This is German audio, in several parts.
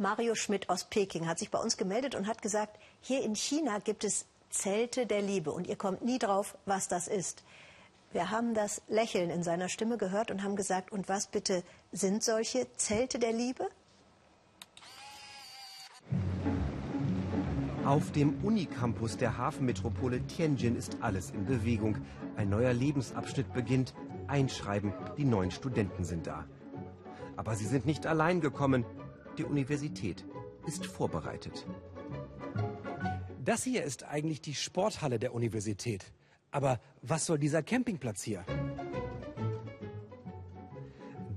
Mario Schmidt aus Peking hat sich bei uns gemeldet und hat gesagt, hier in China gibt es Zelte der Liebe und ihr kommt nie drauf, was das ist. Wir haben das Lächeln in seiner Stimme gehört und haben gesagt, und was bitte sind solche Zelte der Liebe? Auf dem Unicampus der Hafenmetropole Tianjin ist alles in Bewegung. Ein neuer Lebensabschnitt beginnt. Einschreiben, die neuen Studenten sind da. Aber sie sind nicht allein gekommen. Die Universität ist vorbereitet. Das hier ist eigentlich die Sporthalle der Universität. Aber was soll dieser Campingplatz hier?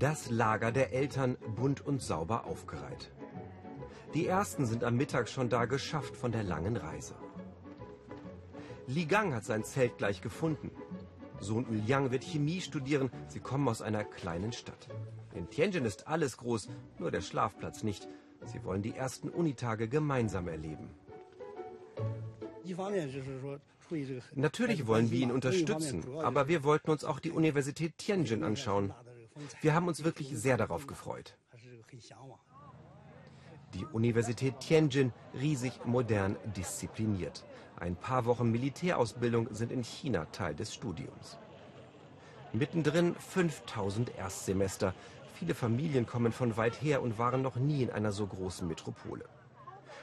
Das Lager der Eltern bunt und sauber aufgereiht. Die ersten sind am Mittag schon da geschafft von der langen Reise. Li Gang hat sein Zelt gleich gefunden. Sohn Yuliang wird Chemie studieren. Sie kommen aus einer kleinen Stadt. In Tianjin ist alles groß, nur der Schlafplatz nicht. Sie wollen die ersten Unitage gemeinsam erleben. Natürlich wollen wir ihn unterstützen, aber wir wollten uns auch die Universität Tianjin anschauen. Wir haben uns wirklich sehr darauf gefreut. Die Universität Tianjin riesig modern diszipliniert. Ein paar Wochen Militärausbildung sind in China Teil des Studiums. Mittendrin 5000 Erstsemester. Viele Familien kommen von weit her und waren noch nie in einer so großen Metropole.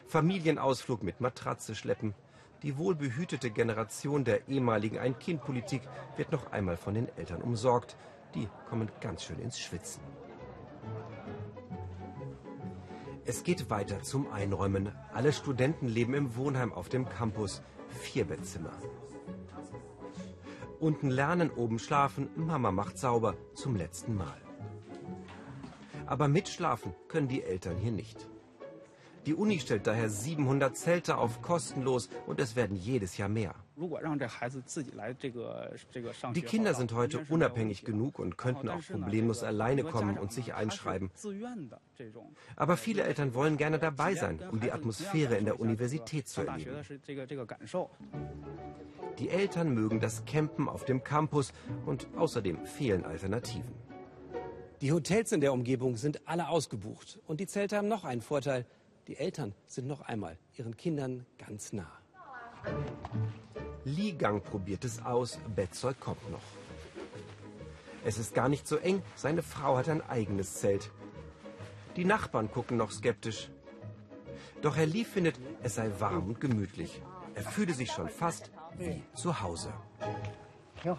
Familienausflug mit Matratze schleppen. Die wohlbehütete Generation der ehemaligen Ein-Kind-Politik wird noch einmal von den Eltern umsorgt. Die kommen ganz schön ins Schwitzen. Es geht weiter zum Einräumen. Alle Studenten leben im Wohnheim auf dem Campus. Vier Bettzimmer. Unten lernen, oben schlafen. Mama macht sauber zum letzten Mal. Aber mitschlafen können die Eltern hier nicht. Die Uni stellt daher 700 Zelte auf kostenlos und es werden jedes Jahr mehr. Die Kinder sind heute unabhängig genug und könnten auch problemlos alleine kommen und sich einschreiben. Aber viele Eltern wollen gerne dabei sein, um die Atmosphäre in der Universität zu erleben. Die Eltern mögen das Campen auf dem Campus und außerdem fehlen Alternativen. Die Hotels in der Umgebung sind alle ausgebucht. Und die Zelte haben noch einen Vorteil. Die Eltern sind noch einmal ihren Kindern ganz nah. Li Gang probiert es aus, Bettzeug kommt noch. Es ist gar nicht so eng, seine Frau hat ein eigenes Zelt. Die Nachbarn gucken noch skeptisch. Doch Herr Li findet, es sei warm und gemütlich. Er fühle sich schon fast wie zu Hause. Ja.